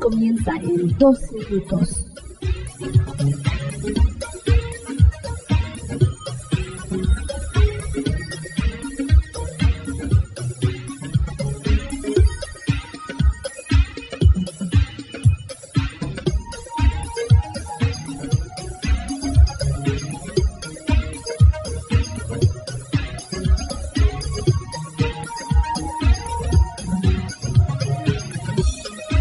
Comienza en 2 minutos.